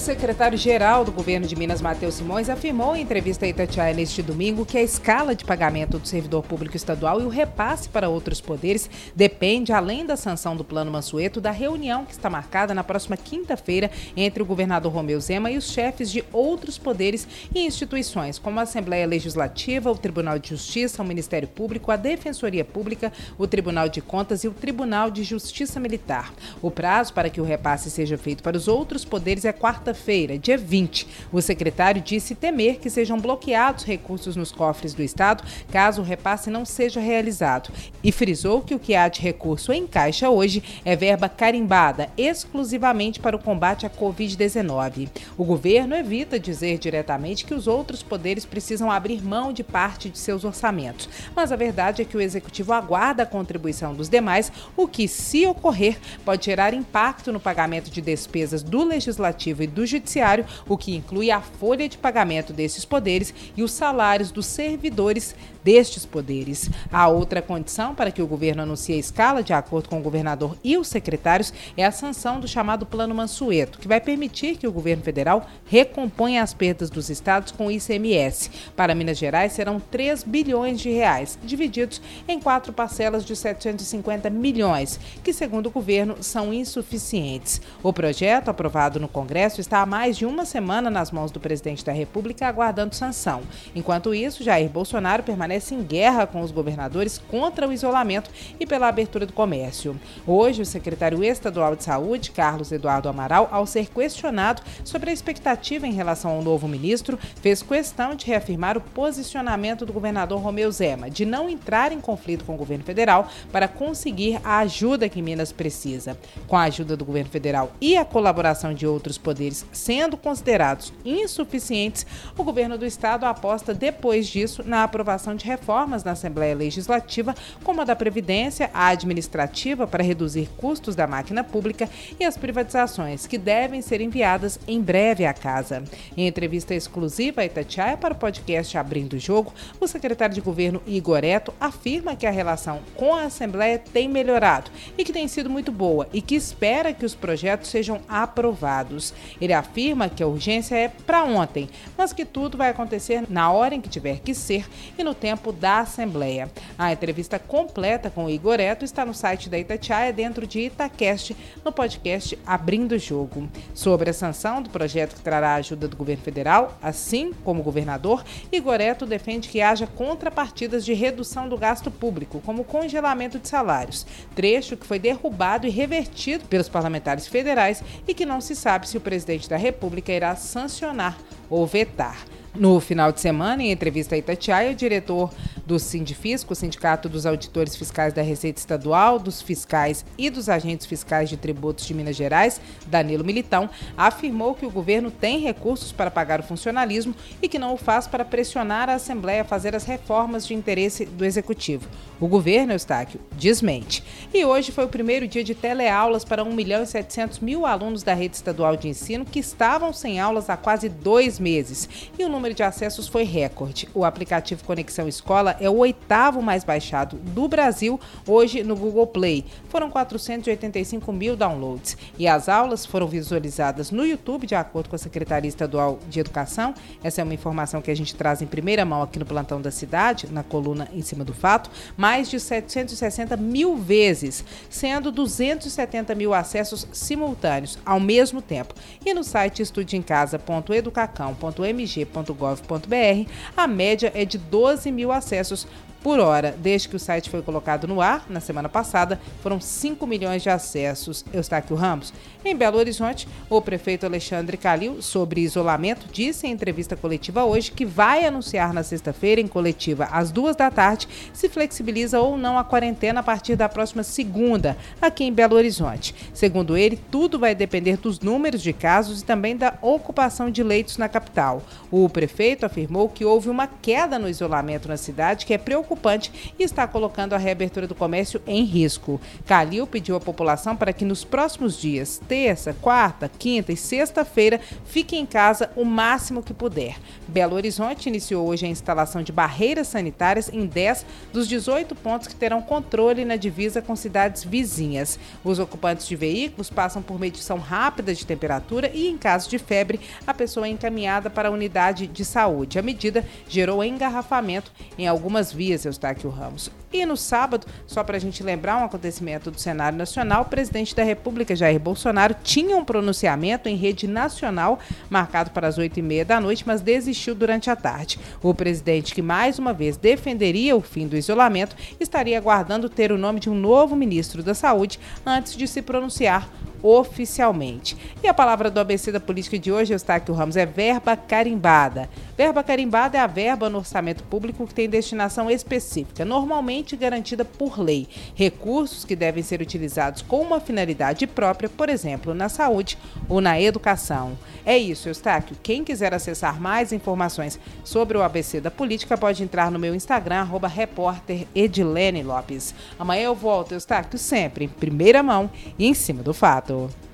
secretário-geral do governo de Minas, Matheus Simões, afirmou em entrevista a Itatiaia neste domingo que a escala de pagamento do servidor público estadual e o repasse para outros poderes depende, além da sanção do Plano Mansueto, da reunião que está marcada na próxima quinta-feira entre o governador Romeu Zema e os chefes de outros poderes e instituições, como a Assembleia Legislativa, o Tribunal de Justiça, o Ministério Público, a Defensoria Pública, o Tribunal de Contas e o Tribunal de Justiça Militar. O prazo para que o repasse seja feito para os outros poderes é quarta quarta-feira, dia 20. O secretário disse temer que sejam bloqueados recursos nos cofres do Estado caso o repasse não seja realizado e frisou que o que há de recurso em caixa hoje é verba carimbada exclusivamente para o combate à Covid-19. O governo evita dizer diretamente que os outros poderes precisam abrir mão de parte de seus orçamentos, mas a verdade é que o executivo aguarda a contribuição dos demais, o que, se ocorrer, pode gerar impacto no pagamento de despesas do legislativo e do Judiciário, o que inclui a folha de pagamento desses poderes e os salários dos servidores destes poderes. A outra condição para que o governo anuncie a escala, de acordo com o governador e os secretários, é a sanção do chamado Plano Mansueto, que vai permitir que o governo federal recomponha as perdas dos estados com o ICMS. Para Minas Gerais, serão 3 bilhões de reais, divididos em quatro parcelas de 750 milhões, que, segundo o governo, são insuficientes. O projeto, aprovado no Congresso, está há mais de uma semana nas mãos do presidente da República, aguardando sanção. Enquanto isso, Jair Bolsonaro permanece em guerra com os governadores contra o isolamento e pela abertura do comércio. Hoje, o secretário estadual de Saúde, Carlos Eduardo Amaral, ao ser questionado sobre a expectativa em relação ao novo ministro, fez questão de reafirmar o posicionamento do governador Romeu Zema de não entrar em conflito com o governo federal para conseguir a ajuda que Minas precisa. Com a ajuda do governo federal e a colaboração de outros poderes sendo considerados insuficientes, o governo do estado aposta depois disso na aprovação de reformas na Assembleia Legislativa, como a da Previdência, a administrativa para reduzir custos da máquina pública e as privatizações, que devem ser enviadas em breve à casa. Em entrevista exclusiva a Itatiaia para o podcast Abrindo o Jogo, o secretário de governo Igor Eto afirma que a relação com a Assembleia tem melhorado e que tem sido muito boa e que espera que os projetos sejam aprovados. Ele afirma que a urgência é para ontem, mas que tudo vai acontecer na hora em que tiver que ser e no tempo da Assembleia. A entrevista completa com Igor Eto está no site da Itatiaia dentro de Itacast, no podcast Abrindo o Jogo. Sobre a sanção do projeto que trará a ajuda do governo federal, assim como o governador, Igor Eto defende que haja contrapartidas de redução do gasto público, como congelamento de salários, trecho que foi derrubado e revertido pelos parlamentares federais e que não se sabe se o presidente da República irá sancionar ou vetar. No final de semana, em entrevista a Itatiaia, o diretor do Sindifisco, Sindicato dos Auditores Fiscais da Receita Estadual, dos fiscais e dos agentes fiscais de tributos de Minas Gerais, Danilo Militão, afirmou que o governo tem recursos para pagar o funcionalismo e que não o faz para pressionar a Assembleia a fazer as reformas de interesse do Executivo. O governo, Eustáquio, desmente. E hoje foi o primeiro dia de teleaulas para 1 milhão e 700 mil alunos da rede estadual de ensino que estavam sem aulas há quase dois meses. E o número de acessos foi recorde. O aplicativo Conexão Escola é o oitavo mais baixado do Brasil hoje no Google Play. Foram 485 mil downloads. E as aulas foram visualizadas no YouTube, de acordo com a Secretaria Estadual de Educação. Essa é uma informação que a gente traz em primeira mão aqui no Plantão da Cidade, na coluna em cima do fato. Mais de 760 mil vezes, sendo 270 mil acessos simultâneos ao mesmo tempo. E no site estudeemcasa.educacão.mg.br www.gov.br, a média é de 12 mil acessos processos por hora. Desde que o site foi colocado no ar, na semana passada, foram 5 milhões de acessos. Eustáquio Ramos. Em Belo Horizonte, o prefeito Alexandre Calil, sobre isolamento, disse em entrevista coletiva hoje que vai anunciar na sexta-feira, em coletiva, às duas da tarde, se flexibiliza ou não a quarentena a partir da próxima segunda, aqui em Belo Horizonte. Segundo ele, tudo vai depender dos números de casos e também da ocupação de leitos na capital. O prefeito afirmou que houve uma queda no isolamento na cidade que é preocupante preocupante e está colocando a reabertura do comércio em risco. Calil pediu à população para que nos próximos dias, terça, quarta, quinta e sexta-feira, fique em casa o máximo que puder. Belo Horizonte iniciou hoje a instalação de barreiras sanitárias em 10 dos 18 pontos que terão controle na divisa com cidades vizinhas. Os ocupantes de veículos passam por medição rápida de temperatura e, em caso de febre, a pessoa é encaminhada para a unidade de saúde. A medida gerou engarrafamento em algumas vias, Eustáquio Ramos. E no sábado, só para a gente lembrar um acontecimento do cenário nacional, o presidente da República, Jair Bolsonaro, tinha um pronunciamento em rede nacional marcado para as oito e meia da noite, mas desistiu durante a tarde. O presidente, que mais uma vez defenderia o fim do isolamento, estaria aguardando ter o nome de um novo ministro da Saúde antes de se pronunciar oficialmente. E a palavra do ABC da política de hoje, Eustáquio Ramos, é verba carimbada. Verba carimbada é a verba no orçamento público que tem destinação específica, normalmente garantida por lei. Recursos que devem ser utilizados com uma finalidade própria, por exemplo, na saúde ou na educação. É isso, Eustáquio. Quem quiser acessar mais informações sobre o ABC da política pode entrar no meu Instagram, arroba. Amanhã eu volto, Eustáquio, sempre em primeira mão e em cima do fato. Obrigado.